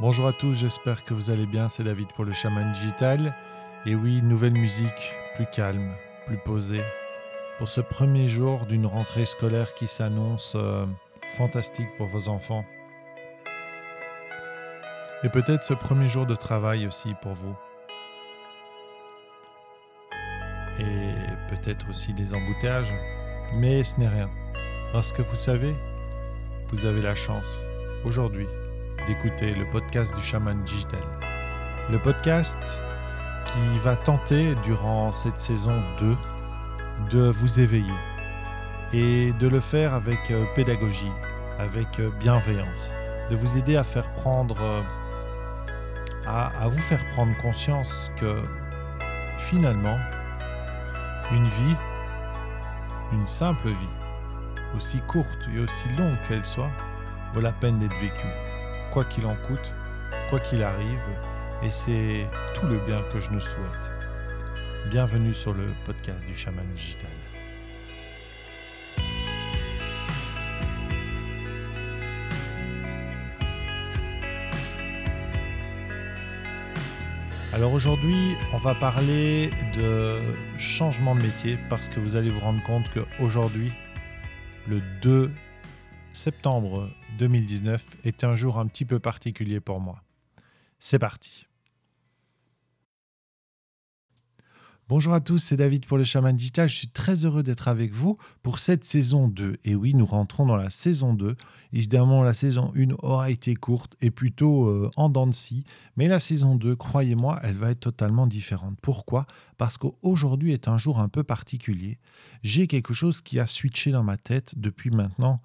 Bonjour à tous, j'espère que vous allez bien. C'est David pour le Chaman Digital. Et oui, nouvelle musique, plus calme, plus posée. Pour ce premier jour d'une rentrée scolaire qui s'annonce euh, fantastique pour vos enfants. Et peut-être ce premier jour de travail aussi pour vous. Et peut-être aussi les embouteillages. Mais ce n'est rien. Parce que vous savez, vous avez la chance aujourd'hui d'écouter le podcast du chaman digital. Le podcast qui va tenter durant cette saison 2 de vous éveiller et de le faire avec euh, pédagogie, avec euh, bienveillance, de vous aider à faire prendre, euh, à, à vous faire prendre conscience que finalement, une vie, une simple vie, aussi courte et aussi longue qu'elle soit, vaut la peine d'être vécue quoi qu'il en coûte, quoi qu'il arrive, et c'est tout le bien que je nous souhaite. Bienvenue sur le podcast du chaman digital. Alors aujourd'hui, on va parler de changement de métier parce que vous allez vous rendre compte qu'aujourd'hui, le 2 septembre 2019 est un jour un petit peu particulier pour moi. C'est parti. Bonjour à tous, c'est David pour le Chaman Digital. Je suis très heureux d'être avec vous pour cette saison 2. Et oui, nous rentrons dans la saison 2. Évidemment, la saison 1 aura été courte et plutôt euh, en dents de scie. Mais la saison 2, croyez-moi, elle va être totalement différente. Pourquoi? Parce qu'aujourd'hui est un jour un peu particulier. J'ai quelque chose qui a switché dans ma tête depuis maintenant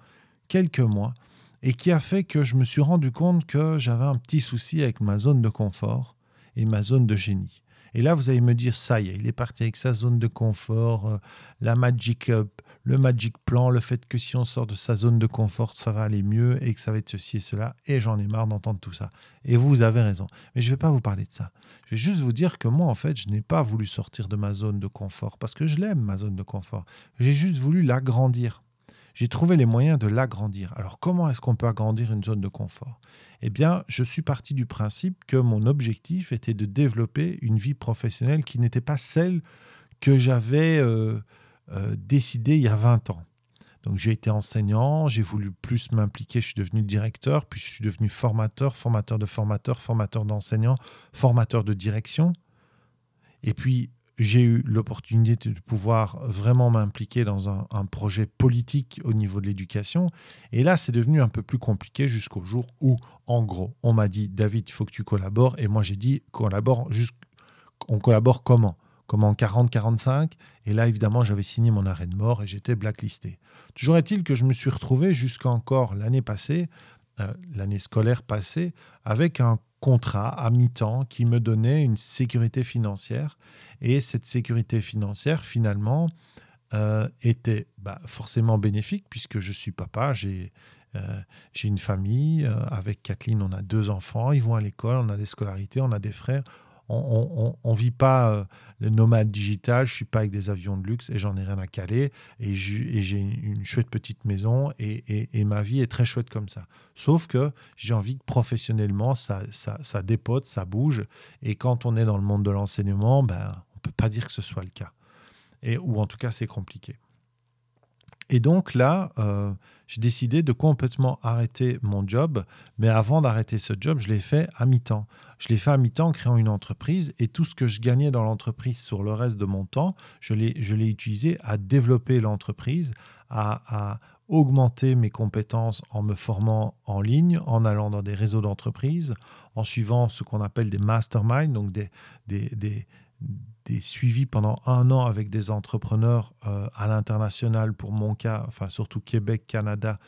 quelques mois et qui a fait que je me suis rendu compte que j'avais un petit souci avec ma zone de confort et ma zone de génie. Et là, vous allez me dire, ça y est, il est parti avec sa zone de confort, euh, la magic up, le magic plan, le fait que si on sort de sa zone de confort, ça va aller mieux et que ça va être ceci et cela. Et j'en ai marre d'entendre tout ça. Et vous avez raison. Mais je ne vais pas vous parler de ça. Je vais juste vous dire que moi, en fait, je n'ai pas voulu sortir de ma zone de confort parce que je l'aime, ma zone de confort. J'ai juste voulu l'agrandir j'ai trouvé les moyens de l'agrandir. Alors comment est-ce qu'on peut agrandir une zone de confort? Eh bien, je suis parti du principe que mon objectif était de développer une vie professionnelle qui n'était pas celle que j'avais euh, euh, décidée il y a 20 ans. Donc j'ai été enseignant, j'ai voulu plus m'impliquer, je suis devenu directeur, puis je suis devenu formateur, formateur de formateurs, formateur d'enseignants, formateur de direction. Et puis j'ai eu l'opportunité de pouvoir vraiment m'impliquer dans un, projet politique au niveau de l'éducation. Et là, c'est devenu un peu plus compliqué jusqu'au jour où, en gros, on m'a dit, David, il faut que tu collabores. Et moi, j'ai dit, collabore, on collabore comment? Comment? 40-45 Et là, évidemment, j'avais signé mon arrêt de mort et j'étais blacklisté. Toujours est-il que je me suis retrouvé jusqu'à encore l'année passée, l'année scolaire passée, avec un contrat à mi-temps qui me donnait une sécurité financière. Et cette sécurité financière, finalement, euh, était bah, forcément bénéfique puisque je suis papa, j'ai euh, une famille, euh, avec Kathleen, on a deux enfants, ils vont à l'école, on a des scolarités, on a des frères, on ne vit pas euh, le nomade digital, je suis pas avec des avions de luxe et j'en ai rien à caler. Et j'ai une, chouette petite maison et, ma vie est très chouette comme ça. Sauf que j'ai envie que professionnellement, ça, dépote, ça bouge. Et quand on est dans le monde de l'enseignement, ben, on ne peut pas dire que ce soit le cas. Et, ou en tout cas, c'est compliqué. Et donc là, euh, j'ai décidé de complètement arrêter mon job. Mais avant d'arrêter ce job, je l'ai fait à mi-temps. Je l'ai fait à mi-temps en créant une entreprise et tout ce que je gagnais dans l'entreprise sur le reste de mon temps, je l'ai utilisé à développer l'entreprise, à, augmenter mes compétences en me formant en ligne, en allant dans des réseaux d'entreprises, en suivant ce qu'on appelle des masterminds, donc des, des, des des suivis pendant un an avec des entrepreneurs euh, à l'international pour mon cas, enfin surtout Québec, Canada,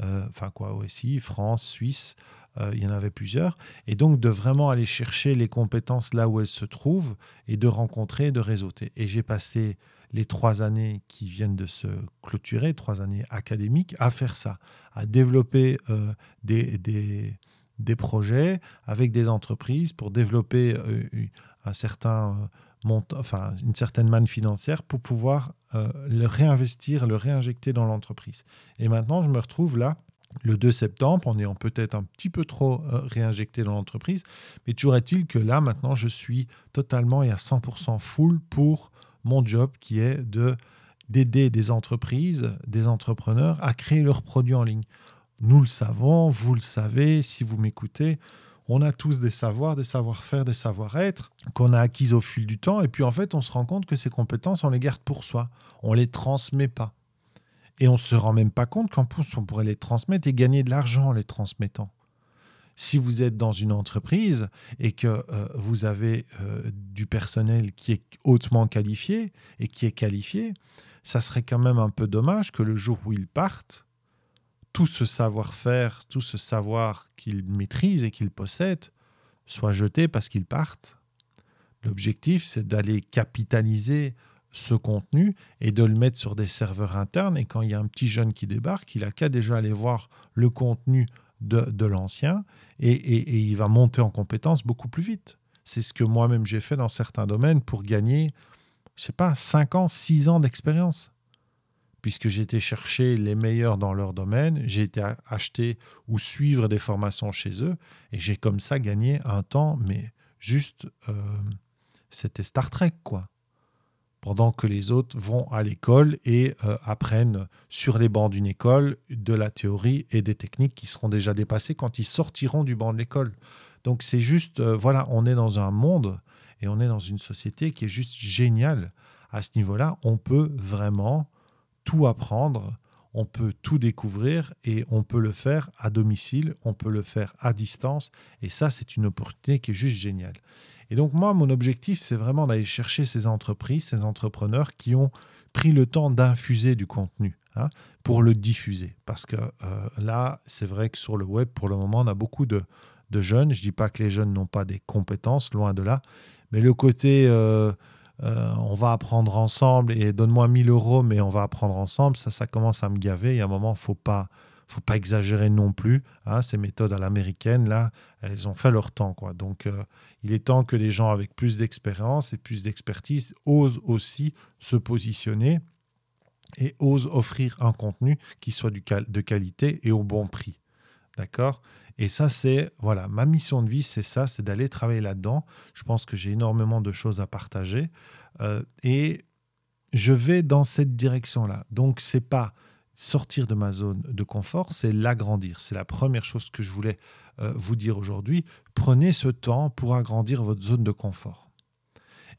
euh, enfin quoi aussi, France, Suisse, euh, il y en avait plusieurs. Et donc de vraiment aller chercher les compétences là où elles se trouvent et de rencontrer, de réseauter. Et j'ai passé les trois années qui viennent de se clôturer, trois années académiques, à faire ça, à développer des, des, des, projets avec des entreprises pour développer un certain enfin, une certaine manne financière pour pouvoir euh, le réinvestir, le réinjecter dans l'entreprise. Et maintenant, je me retrouve là le 2 septembre en ayant peut-être un petit peu trop euh, réinjecté dans l'entreprise. Mais toujours est-il que là, maintenant, je suis totalement et à 100% full pour mon job qui est de d'aider des entreprises, des entrepreneurs à créer leurs produits en ligne. Nous le savons, vous le savez, si vous m'écoutez, on a tous des savoirs, des savoir-faire, des savoir-être qu'on a acquis au fil du temps. Et puis en fait, on se rend compte que ces compétences, on les garde pour soi. On ne les transmet pas. Et on ne se rend même pas compte qu'en plus, on pourrait les transmettre et gagner de l'argent en les transmettant. Si vous êtes dans une entreprise et que euh, vous avez euh, du personnel qui est hautement qualifié et qui est qualifié, ça serait quand même un peu dommage que le jour où ils partent, tout ce savoir-faire, tout ce savoir qu'ils maîtrisent et qu'ils possèdent soit jeté parce qu'ils partent. L'objectif, c'est d'aller capitaliser ce contenu et de le mettre sur des serveurs internes. Et quand il y a un petit jeune qui débarque, il a qu'à déjà aller voir le contenu de, l'ancien et, il va monter en compétence beaucoup plus vite. C'est ce que moi-même j'ai fait dans certains domaines pour gagner, je sais pas, 5 ans, 6 ans d'expérience. Puisque j'ai été chercher les meilleurs dans leur domaine, j'ai été acheter ou suivre des formations chez eux et j'ai comme ça gagné un temps, mais juste, euh, c'était Star Trek, quoi pendant que les autres vont à l'école et euh, apprennent sur les bancs d'une école de la théorie et des techniques qui seront déjà dépassées quand ils sortiront du banc de l'école. Donc c'est juste, euh, voilà, on est dans un monde et on est dans une société qui est juste géniale. À ce niveau-là, on peut vraiment tout apprendre, on peut tout découvrir et on peut le faire à domicile, on peut le faire à distance. Et ça, c'est une opportunité qui est juste géniale. Et donc moi, mon objectif, c'est vraiment d'aller chercher ces entreprises, ces entrepreneurs qui ont pris le temps d'infuser du contenu hein, pour le diffuser. Parce que euh, là, c'est vrai que sur le web, pour le moment, on a beaucoup de, jeunes. Je ne dis pas que les jeunes n'ont pas des compétences, loin de là. Mais le côté... Euh, euh, on va apprendre ensemble et donne-moi 1000 euros, mais on va apprendre ensemble, ça, ça commence à me gaver. Il y a un moment, faut pas, faut pas exagérer non plus. Hein, ces méthodes à l'américaine, là, elles ont fait leur temps. Quoi. Donc, euh, il est temps que les gens avec plus d'expérience et plus d'expertise osent aussi se positionner et osent offrir un contenu qui soit du de qualité et au bon prix. D'accord? Et ça, c'est, voilà, ma mission de vie, c'est ça, c'est d'aller travailler là-dedans. Je pense que j'ai énormément de choses à partager. Euh, et je vais dans cette direction-là. Donc, c'est pas sortir de ma zone de confort, c'est l'agrandir. C'est la première chose que je voulais euh, vous dire aujourd'hui. Prenez ce temps pour agrandir votre zone de confort.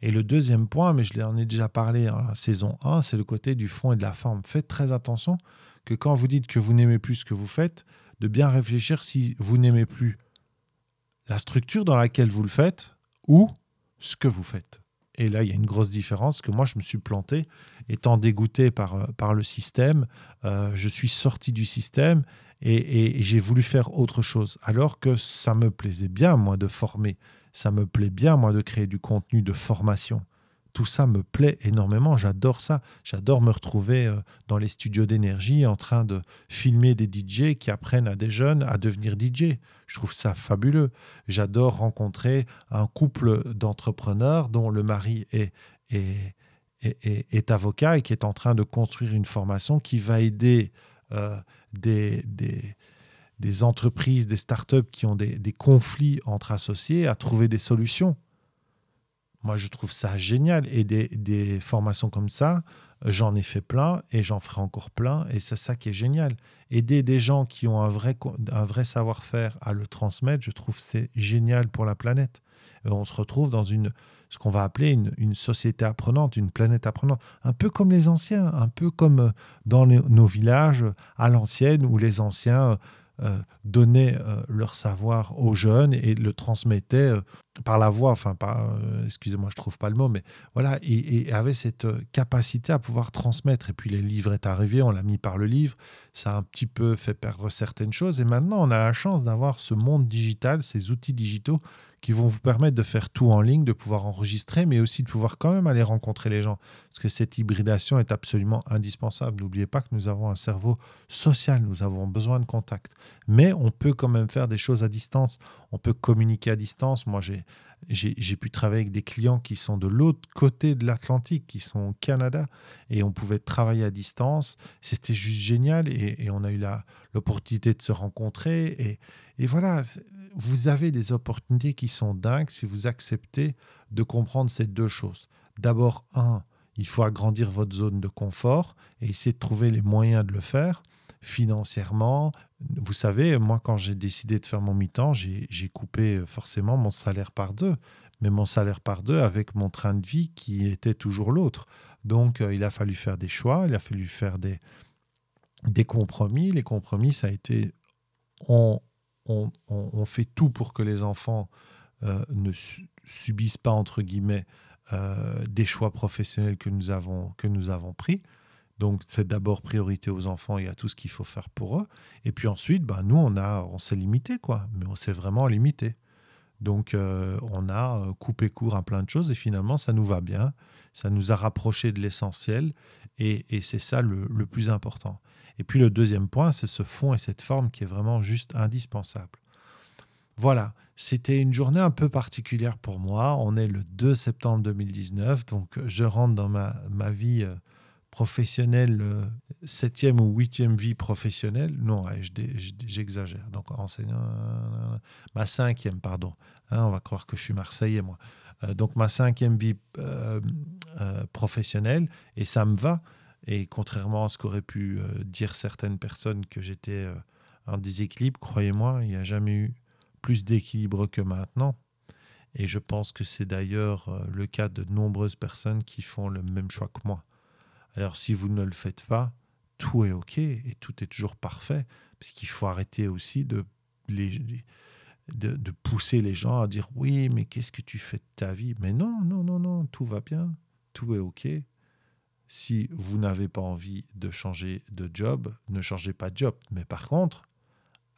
Et le deuxième point, mais je l'en ai déjà parlé en saison 1, c'est le côté du fond et de la forme. Faites très attention que quand vous dites que vous n'aimez plus ce que vous faites, de bien réfléchir si vous n'aimez plus la structure dans laquelle vous le faites ou ce que vous faites. Et là, il y a une grosse différence que moi, je me suis planté, étant dégoûté par, euh, le système. Euh, je suis sorti du système et, j'ai voulu faire autre chose. Alors que ça me plaisait bien, moi, de former. Ça me plaît bien, moi, de créer du contenu de formation. Tout ça me plaît énormément. J'adore ça. J'adore me retrouver euh, dans les studios d'énergie en train de filmer des DJ qui apprennent à des jeunes à devenir DJ. Je trouve ça fabuleux. J'adore rencontrer un couple d'entrepreneurs dont le mari est, est, est, avocat et qui est en train de construire une formation qui va aider euh, des, des, des, entreprises, des startups qui ont des, des conflits entre associés à trouver des solutions. Moi, je trouve ça génial. Et des, formations comme ça, j'en ai fait plein et j'en ferai encore plein. Et c'est ça qui est génial. Aider des gens qui ont un vrai, un vrai savoir-faire à le transmettre, je trouve c'est génial pour la planète. on se retrouve dans une, ce qu'on va appeler une, société apprenante, une planète apprenante. Un peu comme les anciens, un peu comme dans nos villages à l'ancienne où les anciens euh, donnaient euh, leur savoir aux jeunes et le transmettaient euh, par la voix, enfin, excusez-moi, je trouve pas le mot, mais voilà, et, avait cette capacité à pouvoir transmettre. Et puis les livres est arrivé, on l'a mis par le livre, ça a un petit peu fait perdre certaines choses. Et maintenant, on a la chance d'avoir ce monde digital, ces outils digitaux qui vont vous permettre de faire tout en ligne, de pouvoir enregistrer, mais aussi de pouvoir quand même aller rencontrer les gens. Parce que cette hybridation est absolument indispensable. N'oubliez pas que nous avons un cerveau social, nous avons besoin de contact. Mais on peut quand même faire des choses à distance. On peut communiquer à distance. Moi, j'ai j'ai pu travailler avec des clients qui sont de l'autre côté de l'Atlantique, qui sont au Canada, et on pouvait travailler à distance. C'était juste génial, et, on a eu l'opportunité de se rencontrer. Et, et voilà, vous avez des opportunités qui sont dingues si vous acceptez de comprendre ces deux choses. D'abord, un, il faut agrandir votre zone de confort et essayer de trouver les moyens de le faire financièrement. Vous savez, moi, quand j'ai décidé de faire mon mi-temps, j'ai coupé forcément mon salaire par deux, mais mon salaire par deux avec mon train de vie qui était toujours l'autre. Donc, euh, il a fallu faire des choix, il a fallu faire des, des compromis. Les compromis, ça a été on, on, on, fait tout pour que les enfants euh, ne subissent pas, entre guillemets, euh, des choix professionnels que nous avons, que nous avons pris. Donc, c'est d'abord priorité aux enfants et à tout ce qu'il faut faire pour eux. Et puis ensuite, bah, nous, on, a, on s'est limité, quoi. Mais on s'est vraiment limité. Donc, euh, on a euh, coupé court à plein de choses et finalement, ça nous va bien. Ça nous a rapprochés de l'essentiel et, c'est ça le, le, plus important. Et puis, le deuxième point, c'est ce fond et cette forme qui est vraiment juste indispensable. Voilà, c'était une journée un peu particulière pour moi. On est le 2 septembre 2019, donc je rentre dans ma, ma vie euh, professionnelle, euh, septième ou huitième vie professionnelle. Non, j'exagère. Donc enseignant, ma cinquième, pardon. Hein, on va croire que je suis marseillais, moi. Euh, donc ma cinquième vie professionnelle, et ça me va. Et contrairement à ce qu'auraient pu dire certaines personnes que j'étais en déséquilibre, croyez-moi, il n'y a jamais eu plus d'équilibre que maintenant. Et je pense que c'est d'ailleurs euh, le cas de nombreuses personnes qui font le même choix que moi. Alors si vous ne le faites pas, tout est OK et tout est toujours parfait, parce qu'il faut arrêter aussi de, pousser les gens à dire oui, mais qu'est-ce que tu fais de ta vie? Mais non, non, non, non, tout va bien, tout est OK. Si vous n'avez pas envie de changer de job, ne changez pas de job. Mais par contre,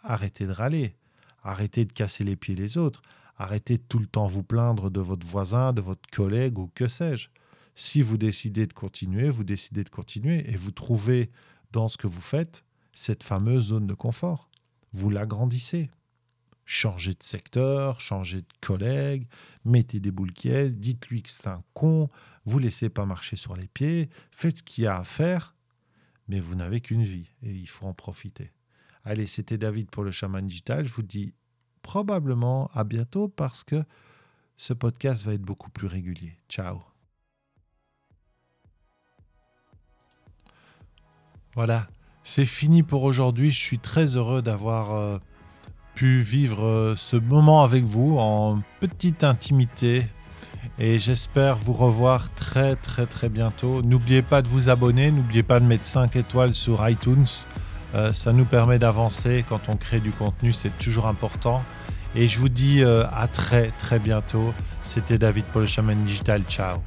arrêtez de râler. Arrêtez de casser les pieds les autres. Arrêtez de tout le temps vous plaindre de votre voisin, de votre collègue ou que sais-je. Si vous décidez de continuer, vous décidez de continuer et vous trouvez dans ce que vous faites cette fameuse zone de confort. Vous l'agrandissez. Changez de secteur, changez de collègue, mettez des boules qui dites-lui que c'est un con, vous laissez pas marcher sur les pieds, faites ce qu'il y a à faire, mais vous n'avez qu'une vie et il faut en profiter. Allez, c'était David pour le chaman digital. Je vous dis probablement à bientôt parce que ce podcast va être beaucoup plus régulier. Ciao. Voilà, c'est fini pour aujourd'hui. Je suis très heureux d'avoir euh, pu vivre euh, ce moment avec vous en petite intimité. Et j'espère vous revoir très très très bientôt. N'oubliez pas de vous abonner, n'oubliez pas de mettre 5 étoiles sur iTunes. Euh, ça nous permet d'avancer quand on crée du contenu, c'est toujours important. Et je vous dis à très très bientôt. C'était David pour le Chaman Digital. Ciao.